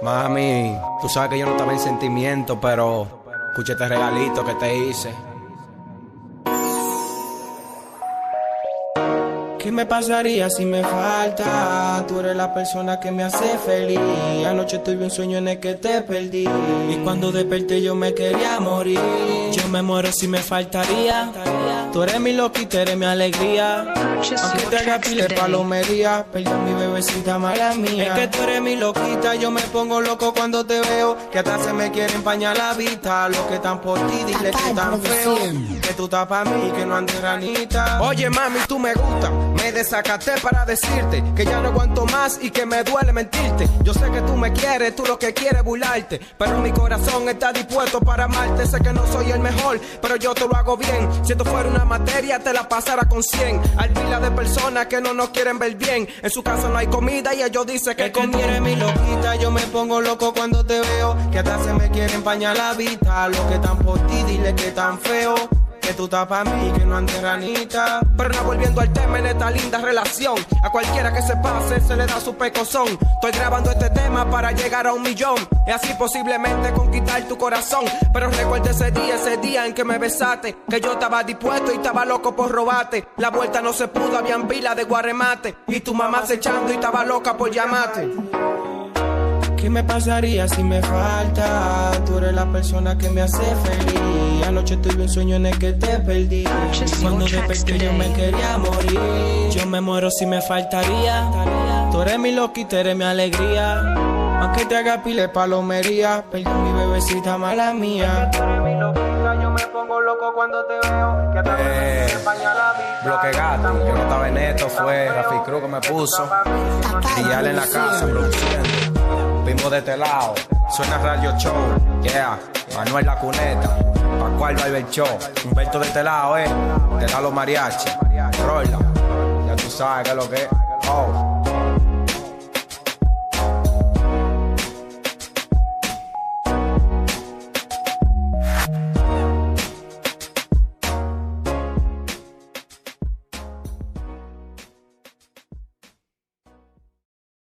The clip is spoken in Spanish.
Mami, tú sabes que yo no estaba en sentimiento, pero escuché este regalito que te hice. ¿Qué me pasaría si me falta? Tú eres la persona que me hace feliz. Anoche tuve un sueño en el que te perdí. Y cuando desperté yo me quería morir. Yo me muero si me faltaría. Tú eres mi loquita, eres mi alegría. Aunque te haga pile palomería, perdón mi bebecita mala mía. Es que tú eres mi loquita, yo me pongo loco cuando te veo. Que hasta se me quiere empañar la vista. Lo que están por ti, dile que tan feo. Que tú estás para mí, que no andes ranita. Oye mami, tú me gusta. Me desacaté para decirte que ya no aguanto más y que me duele mentirte. Yo sé que tú me quieres, tú lo que quieres es burlarte. Pero mi corazón está dispuesto para amarte. Sé que no soy el mejor, pero yo te lo hago bien. Si esto fuera una materia, te la pasara con 100. Hay pila de personas que no nos quieren ver bien. En su casa no hay comida y ellos dicen que conviene mi loquita. Yo me pongo loco cuando te veo. Que hasta se me quiere empañar la vida. Lo que están por ti, dile que tan feo que tú estás para mí, que no ande ranita. Pero no volviendo al tema en esta linda relación. A cualquiera que se pase se le da su pecozón. Estoy grabando este tema para llegar a un millón. Y así posiblemente conquistar tu corazón. Pero recuerda ese día, ese día en que me besaste. Que yo estaba dispuesto y estaba loco por robarte. La vuelta no se pudo, habían vila de guaremate. Y tu mamá se echando y estaba loca por llamarte. ¿Qué me pasaría si me falta? Tú eres la persona que me hace feliz. Anoche tuve un sueño en el que te perdí. Y cuando desperté yo me quería morir. Yo me muero si me faltaría. Tú eres mi loquita, eres mi alegría. Aunque te haga pile palomería, perdón mi bebecita mala mía. Tú eres mi loquita, yo me pongo loco cuando te veo. Que Eh, la vida. Bloque gato, yo no estaba en esto, fue Rafi Cruz que me puso. Dial en la casa, produciendo. Pimbo de este lado, suena Radio Show, yeah. Manuel La Cuneta, Pascual Barber Show. Humberto de este lado, eh. Te da los mariachis, rola. Ya tú sabes que lo que es. Oh.